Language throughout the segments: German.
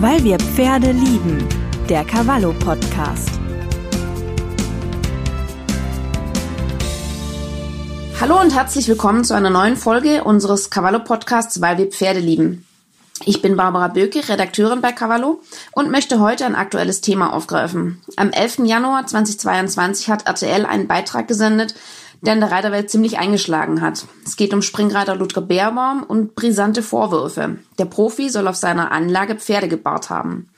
Weil wir Pferde lieben. Der Cavallo Podcast. Hallo und herzlich willkommen zu einer neuen Folge unseres Cavallo Podcasts Weil wir Pferde lieben. Ich bin Barbara Böke, Redakteurin bei Cavallo und möchte heute ein aktuelles Thema aufgreifen. Am 11. Januar 2022 hat RTL einen Beitrag gesendet, der in der Reiterwelt ziemlich eingeschlagen hat. Es geht um Springreiter Ludger Beerbaum und brisante Vorwürfe. Der Profi soll auf seiner Anlage Pferde gebahrt haben.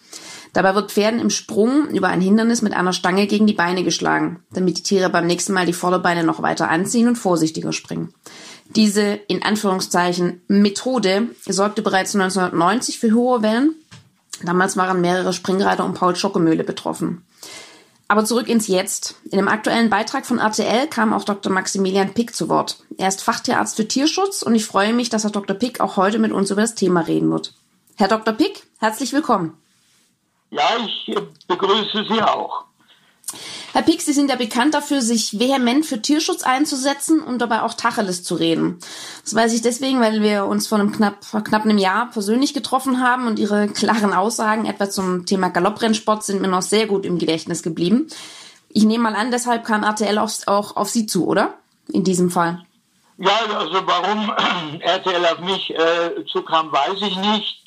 Dabei wird Pferden im Sprung über ein Hindernis mit einer Stange gegen die Beine geschlagen, damit die Tiere beim nächsten Mal die Vorderbeine noch weiter anziehen und vorsichtiger springen. Diese in Anführungszeichen Methode sorgte bereits 1990 für hohe Wellen. Damals waren mehrere Springreiter um Paul Schockemöhle betroffen. Aber zurück ins Jetzt. In dem aktuellen Beitrag von RTL kam auch Dr. Maximilian Pick zu Wort. Er ist Fachtierarzt für Tierschutz und ich freue mich, dass Herr Dr. Pick auch heute mit uns über das Thema reden wird. Herr Dr. Pick, herzlich willkommen. Ja, ich begrüße Sie auch. Herr Pick, Sie sind ja bekannt dafür, sich vehement für Tierschutz einzusetzen und dabei auch Tacheles zu reden. Das weiß ich deswegen, weil wir uns vor einem knapp, vor knapp einem Jahr persönlich getroffen haben und Ihre klaren Aussagen etwa zum Thema Galopprennsport sind mir noch sehr gut im Gedächtnis geblieben. Ich nehme mal an, deshalb kam RTL auch, auch auf Sie zu, oder? In diesem Fall. Ja, also warum RTL auf mich äh, zukam, weiß ich nicht.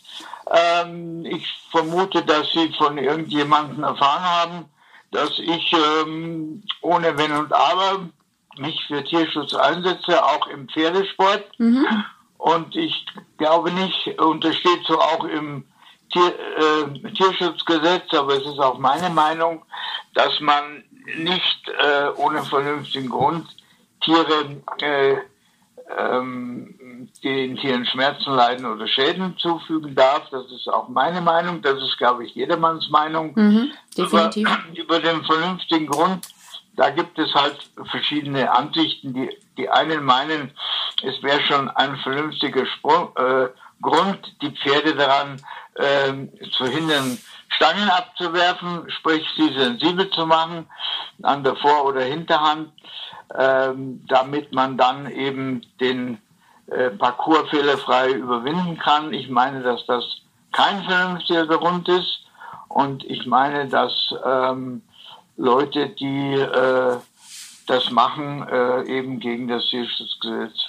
Ähm, ich vermute, dass Sie von irgendjemandem erfahren haben, dass ich ähm, ohne Wenn und Aber mich für Tierschutz einsetze, auch im Pferdesport. Mhm. Und ich glaube nicht, und das steht so auch im Tier, äh, Tierschutzgesetz, aber es ist auch meine Meinung, dass man nicht äh, ohne vernünftigen Grund Tiere äh, ähm, den Tieren Schmerzen, Leiden oder Schäden zufügen darf. Das ist auch meine Meinung. Das ist, glaube ich, jedermanns Meinung. Mhm, definitiv. Über, über den vernünftigen Grund, da gibt es halt verschiedene Ansichten. Die, die einen meinen, es wäre schon ein vernünftiger Sprung, äh, Grund, die Pferde daran äh, zu hindern, Stangen abzuwerfen, sprich sie sensibel zu machen an der Vor- oder Hinterhand ähm, damit man dann eben den äh, Parcours fehlerfrei überwinden kann. Ich meine, dass das kein vernünftiger Grund ist und ich meine, dass ähm, Leute, die äh, das machen, äh, eben gegen das Tierschutzgesetz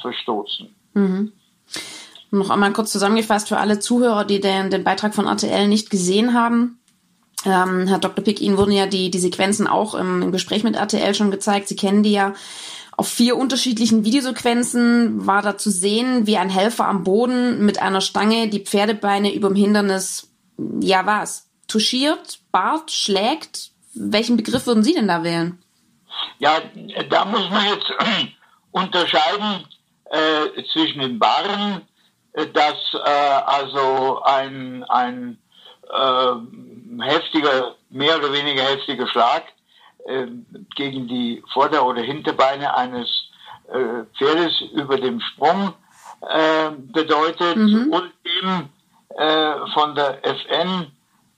verstoßen. Mhm. Noch einmal kurz zusammengefasst für alle Zuhörer, die den, den Beitrag von RTL nicht gesehen haben. Ähm, Herr Dr. Pick, Ihnen wurden ja die, die Sequenzen auch im, im Gespräch mit RTL schon gezeigt. Sie kennen die ja. Auf vier unterschiedlichen Videosequenzen war da zu sehen, wie ein Helfer am Boden mit einer Stange die Pferdebeine überm Hindernis, ja was, touchiert, bart, schlägt. Welchen Begriff würden Sie denn da wählen? Ja, da muss man jetzt unterscheiden äh, zwischen den Barren, dass äh, also ein, ein äh, heftiger, mehr oder weniger heftiger Schlag äh, gegen die Vorder- oder Hinterbeine eines äh, Pferdes über dem Sprung äh, bedeutet mhm. und dem äh, von der FN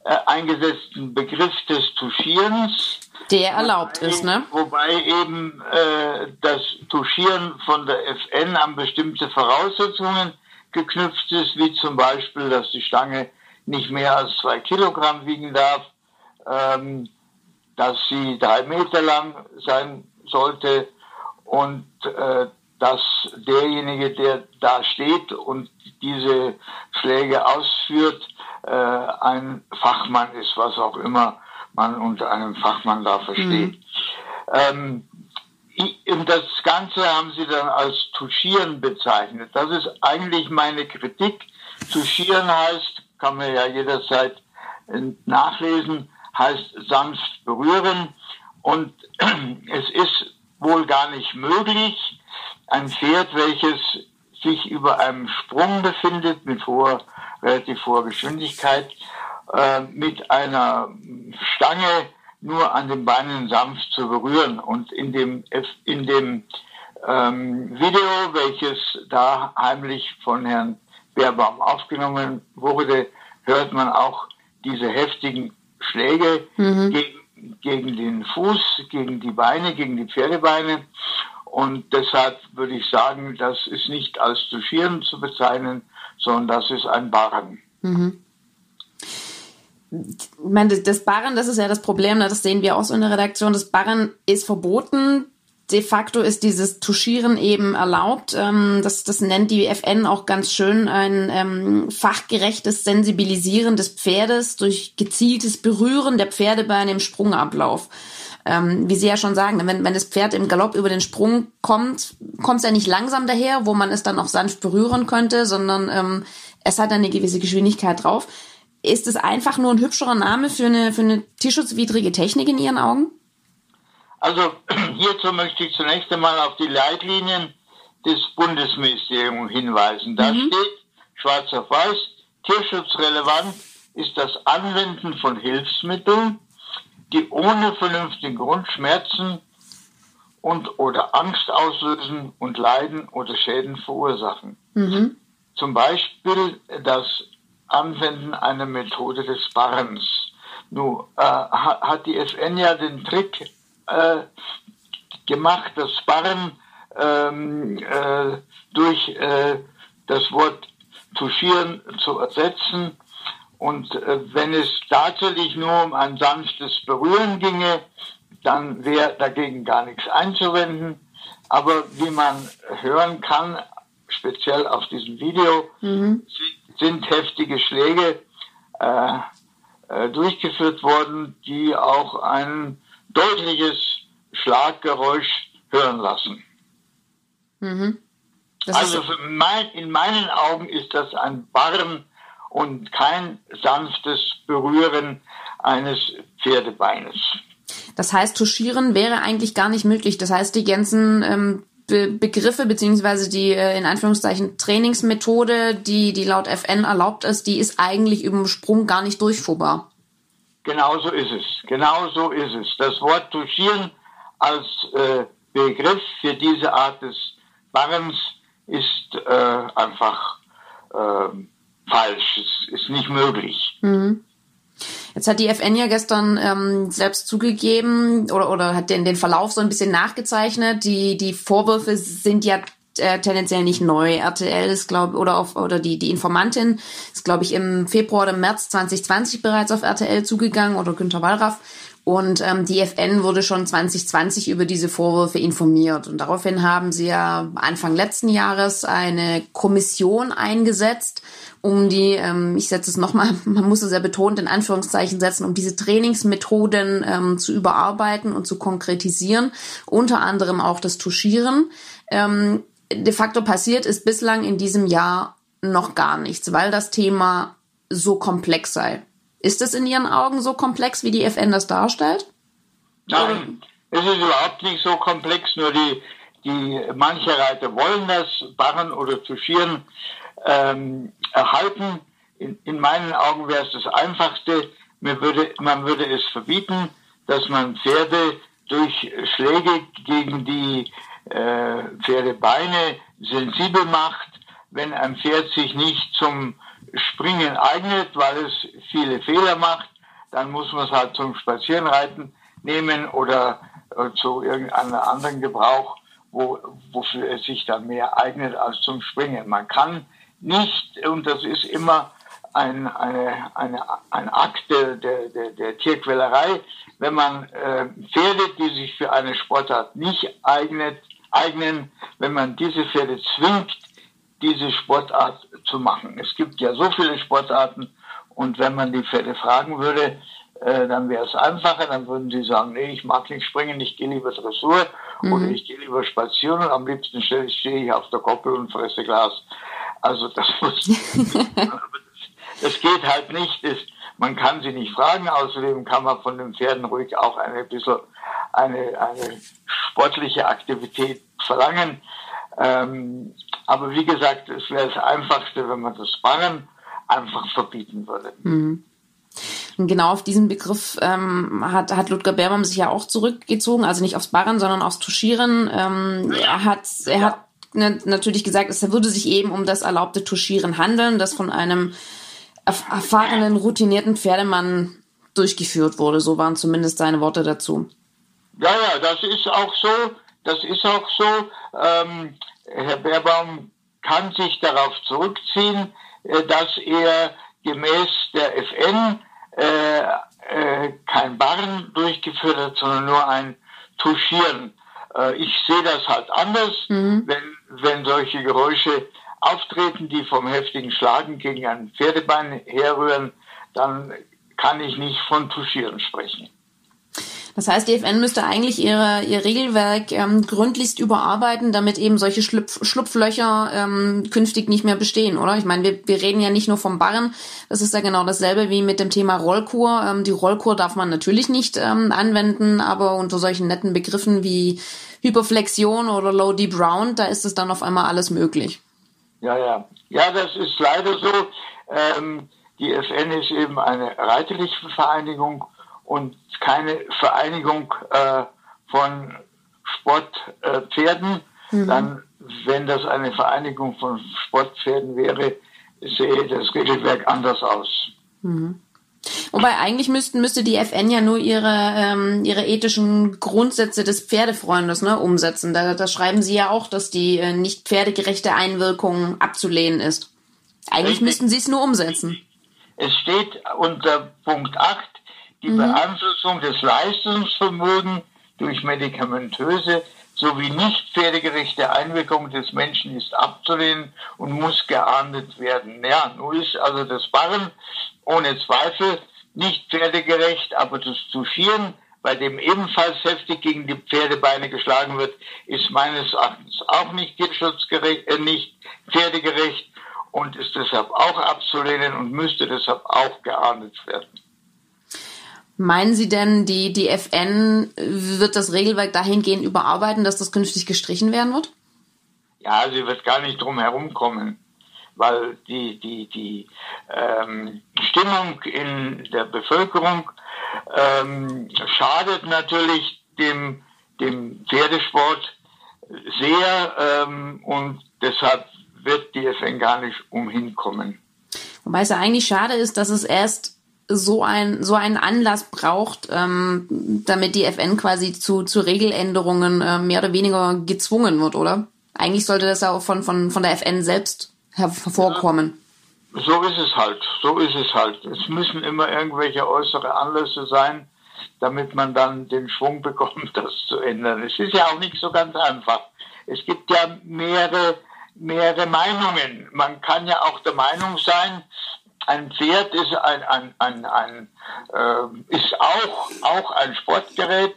äh, eingesetzten Begriff des Tuschierens. Der erlaubt wobei, ist, ne? Wobei eben äh, das Tuschieren von der FN an bestimmte Voraussetzungen geknüpft ist, wie zum Beispiel, dass die Stange nicht mehr als zwei Kilogramm wiegen darf, ähm, dass sie drei Meter lang sein sollte und äh, dass derjenige, der da steht und diese Schläge ausführt, äh, ein Fachmann ist, was auch immer man unter einem Fachmann da versteht. Mhm. Ähm, und das Ganze haben sie dann als Tuschieren bezeichnet. Das ist eigentlich meine Kritik. Tuschieren heißt, kann man ja jederzeit äh, nachlesen, heißt sanft berühren. Und es ist wohl gar nicht möglich, ein Pferd, welches sich über einem Sprung befindet mit hoher, relativ hoher Geschwindigkeit, äh, mit einer Stange nur an den Beinen sanft zu berühren. Und in dem, in dem ähm, Video, welches da heimlich von Herrn Beerbaum aufgenommen wurde, hört man auch diese heftigen Schläge mhm. gegen, gegen den Fuß, gegen die Beine, gegen die Pferdebeine. Und deshalb würde ich sagen, das ist nicht als Touchieren zu bezeichnen, sondern das ist ein Barren. Mhm. Ich meine, das Barren, das ist ja das Problem, ne? das sehen wir auch so in der Redaktion. Das Barren ist verboten. De facto ist dieses Tuschieren eben erlaubt. Ähm, das, das nennt die FN auch ganz schön ein ähm, fachgerechtes Sensibilisieren des Pferdes durch gezieltes Berühren der Pferdebeine im Sprungablauf. Ähm, wie Sie ja schon sagen, wenn, wenn das Pferd im Galopp über den Sprung kommt, kommt es ja nicht langsam daher, wo man es dann auch sanft berühren könnte, sondern ähm, es hat eine gewisse Geschwindigkeit drauf. Ist es einfach nur ein hübscherer Name für eine, für eine tierschutzwidrige Technik in Ihren Augen? Also hierzu möchte ich zunächst einmal auf die Leitlinien des Bundesministeriums hinweisen. Da mhm. steht schwarz auf weiß, tierschutzrelevant ist das Anwenden von Hilfsmitteln, die ohne vernünftigen Grund Schmerzen und oder Angst auslösen und Leiden oder Schäden verursachen. Mhm. Zum Beispiel das Anwenden einer Methode des Barrens. Nun äh, hat die FN ja den Trick äh, gemacht, das Barren ähm, äh, durch äh, das Wort touchieren zu ersetzen. Und äh, wenn es tatsächlich nur um ein sanftes Berühren ginge, dann wäre dagegen gar nichts einzuwenden. Aber wie man hören kann, speziell auf diesem Video, mhm. sind heftige Schläge äh, äh, durchgeführt worden, die auch ein deutliches Schlaggeräusch hören lassen. Mhm. Also mein, in meinen Augen ist das ein Barren und kein sanftes Berühren eines Pferdebeines. Das heißt, Tuschieren wäre eigentlich gar nicht möglich. Das heißt, die ganzen ähm, Be Begriffe beziehungsweise die äh, in Anführungszeichen Trainingsmethode, die, die laut FN erlaubt ist, die ist eigentlich über den Sprung gar nicht durchfuhrbar. Genau so ist es. Genau so ist es. Das Wort Tuschieren als äh, Begriff für diese Art des Barrens ist äh, einfach äh, falsch. Es ist nicht möglich. Mhm. Jetzt hat die FN ja gestern ähm, selbst zugegeben oder, oder hat den, den Verlauf so ein bisschen nachgezeichnet. Die, die Vorwürfe sind ja äh, tendenziell nicht neu. RTL ist, glaube oder auf oder die die Informantin ist, glaube ich, im Februar oder März 2020 bereits auf RTL zugegangen oder Günter Wallraff und ähm, die FN wurde schon 2020 über diese Vorwürfe informiert. Und daraufhin haben sie ja Anfang letzten Jahres eine Kommission eingesetzt, um die, ähm, ich setze es nochmal, man muss es ja betont in Anführungszeichen setzen, um diese Trainingsmethoden ähm, zu überarbeiten und zu konkretisieren, unter anderem auch das Tuschieren. Ähm, de facto passiert ist bislang in diesem Jahr noch gar nichts, weil das Thema so komplex sei. Ist es in Ihren Augen so komplex, wie die FN das darstellt? Nein, es ist überhaupt nicht so komplex, nur die, die manche Reiter wollen das barren oder touchieren ähm, erhalten. In, in meinen Augen wäre es das Einfachste. Man würde, man würde es verbieten, dass man Pferde durch Schläge gegen die äh, Pferdebeine sensibel macht, wenn ein Pferd sich nicht zum Springen eignet, weil es viele Fehler macht, dann muss man es halt zum Spazierenreiten nehmen oder äh, zu irgendeinem anderen Gebrauch, wo, wofür es sich dann mehr eignet als zum Springen. Man kann nicht, und das ist immer ein, eine, eine, ein Akt der, der, der Tierquälerei, wenn man äh, Pferde, die sich für eine Sportart nicht eignet, eignen, wenn man diese Pferde zwingt, diese Sportart zu machen. Es gibt ja so viele Sportarten und wenn man die Pferde fragen würde, äh, dann wäre es einfacher, dann würden sie sagen, nee, ich mag nicht springen, ich gehe lieber Dressur mhm. oder ich gehe lieber spazieren und am liebsten stehe ich auf der Koppel und fresse Glas. Also das muss, das geht halt nicht. Das, man kann sie nicht fragen, außerdem kann man von den Pferden ruhig auch eine bisschen eine, eine sportliche Aktivität verlangen. Ähm, aber wie gesagt, es wäre das Einfachste, wenn man das Barren einfach verbieten würde. Mhm. Genau auf diesen Begriff ähm, hat, hat Ludger Berbaum sich ja auch zurückgezogen, also nicht aufs Barren, sondern aufs Tuschieren. Ähm, er hat, er hat natürlich gesagt, es würde sich eben um das erlaubte Tuschieren handeln, das von einem erfahrenen, routinierten Pferdemann durchgeführt wurde. So waren zumindest seine Worte dazu. Ja, ja, das ist auch so. Das ist auch so. Ähm, Herr Baerbaum kann sich darauf zurückziehen, äh, dass er gemäß der FN äh, äh, kein Barren durchgeführt hat, sondern nur ein Touchieren. Äh, ich sehe das halt anders, mhm. wenn, wenn solche Geräusche auftreten, die vom heftigen Schlagen gegen ein Pferdebein herrühren, dann kann ich nicht von Touchieren sprechen. Das heißt, die FN müsste eigentlich ihre, ihr Regelwerk ähm, gründlichst überarbeiten, damit eben solche Schlupf, Schlupflöcher ähm, künftig nicht mehr bestehen, oder? Ich meine, wir, wir reden ja nicht nur vom Barren. Das ist ja genau dasselbe wie mit dem Thema Rollkur. Ähm, die Rollkur darf man natürlich nicht ähm, anwenden, aber unter solchen netten Begriffen wie Hyperflexion oder Low Deep Round, da ist es dann auf einmal alles möglich. Ja, ja. Ja, das ist leider so. Ähm, die FN ist eben eine reiterliche Vereinigung und keine Vereinigung äh, von Sportpferden, äh, mhm. dann, wenn das eine Vereinigung von Sportpferden wäre, sehe das Regelwerk anders aus. Mhm. Wobei eigentlich müssten, müsste die FN ja nur ihre, ähm, ihre ethischen Grundsätze des Pferdefreundes ne, umsetzen. Da, da schreiben sie ja auch, dass die äh, nicht pferdegerechte Einwirkung abzulehnen ist. Eigentlich Richtig. müssten sie es nur umsetzen. Es steht unter Punkt 8, die mhm. Beeinflussung des Leistungsvermögens durch medikamentöse sowie nicht pferdegerechte Einwirkung des Menschen ist abzulehnen und muss geahndet werden. Ja, nun ist also das Barren ohne Zweifel nicht pferdegerecht, aber das Touchieren, bei dem ebenfalls heftig gegen die Pferdebeine geschlagen wird, ist meines Erachtens auch nicht tierschutzgerecht, äh, nicht pferdegerecht und ist deshalb auch abzulehnen und müsste deshalb auch geahndet werden. Meinen Sie denn, die, FN wird das Regelwerk dahingehend überarbeiten, dass das künftig gestrichen werden wird? Ja, sie wird gar nicht drum herumkommen, weil die, die, die ähm, Stimmung in der Bevölkerung ähm, schadet natürlich dem, dem Pferdesport sehr ähm, und deshalb wird die FN gar nicht umhinkommen. Wobei es ja eigentlich schade ist, dass es erst so ein so einen Anlass braucht, ähm, damit die FN quasi zu, zu Regeländerungen äh, mehr oder weniger gezwungen wird, oder? Eigentlich sollte das ja auch von, von, von der FN selbst hervorkommen. So ist es halt, so ist es halt. Es müssen immer irgendwelche äußere Anlässe sein, damit man dann den Schwung bekommt, das zu ändern. Es ist ja auch nicht so ganz einfach. Es gibt ja mehrere, mehrere Meinungen. Man kann ja auch der Meinung sein, ein Pferd ist ein, ein, ein, ein äh, ist auch, auch ein Sportgerät,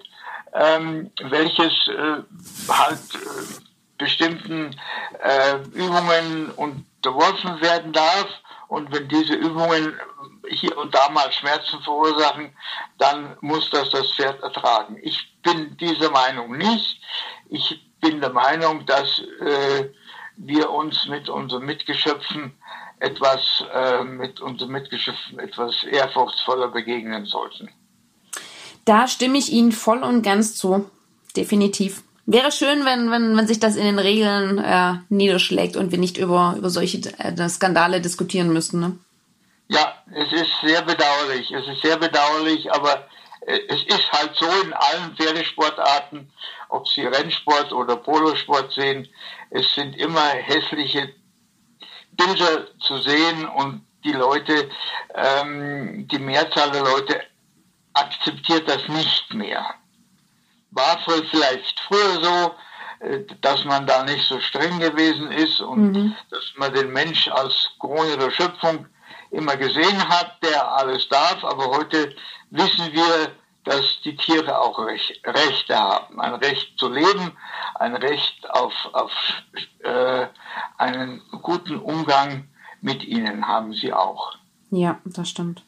ähm, welches äh, halt äh, bestimmten äh, Übungen unterworfen werden darf. Und wenn diese Übungen hier und da mal Schmerzen verursachen, dann muss das das Pferd ertragen. Ich bin dieser Meinung nicht. Ich bin der Meinung, dass äh, wir uns mit unseren Mitgeschöpfen etwas äh, mit unseren Mitgeschöpfen etwas ehrfurchtsvoller begegnen sollten. Da stimme ich Ihnen voll und ganz zu. Definitiv. Wäre schön, wenn, wenn, wenn sich das in den Regeln äh, niederschlägt und wir nicht über, über solche äh, Skandale diskutieren müssten. Ne? Ja, es ist sehr bedauerlich. Es ist sehr bedauerlich, aber äh, es ist halt so in allen Pferdesportarten, ob Sie Rennsport oder Polosport sehen, es sind immer hässliche Bilder zu sehen und die Leute, ähm, die Mehrzahl der Leute akzeptiert das nicht mehr. War vielleicht früher so, äh, dass man da nicht so streng gewesen ist und mhm. dass man den Mensch als Krone der Schöpfung immer gesehen hat, der alles darf, aber heute wissen wir, dass die Tiere auch Rech Rechte haben. Ein Recht zu leben, ein Recht auf, auf äh, einen guten Umgang mit ihnen haben sie auch. Ja, das stimmt.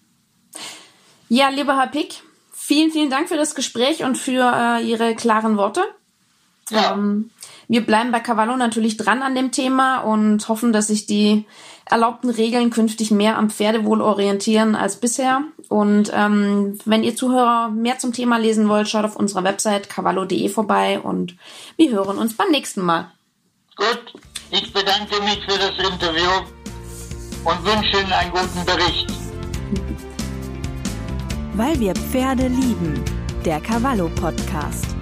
Ja, lieber Herr Pick, vielen, vielen Dank für das Gespräch und für äh, Ihre klaren Worte. Ja. Ähm, wir bleiben bei Cavallo natürlich dran an dem Thema und hoffen, dass sich die erlaubten Regeln künftig mehr am Pferdewohl orientieren als bisher. Und ähm, wenn ihr Zuhörer mehr zum Thema lesen wollt, schaut auf unserer Website cavallo.de vorbei und wir hören uns beim nächsten Mal. Gut, ich bedanke mich für das Interview und wünsche Ihnen einen guten Bericht. Weil wir Pferde lieben, der Cavallo Podcast.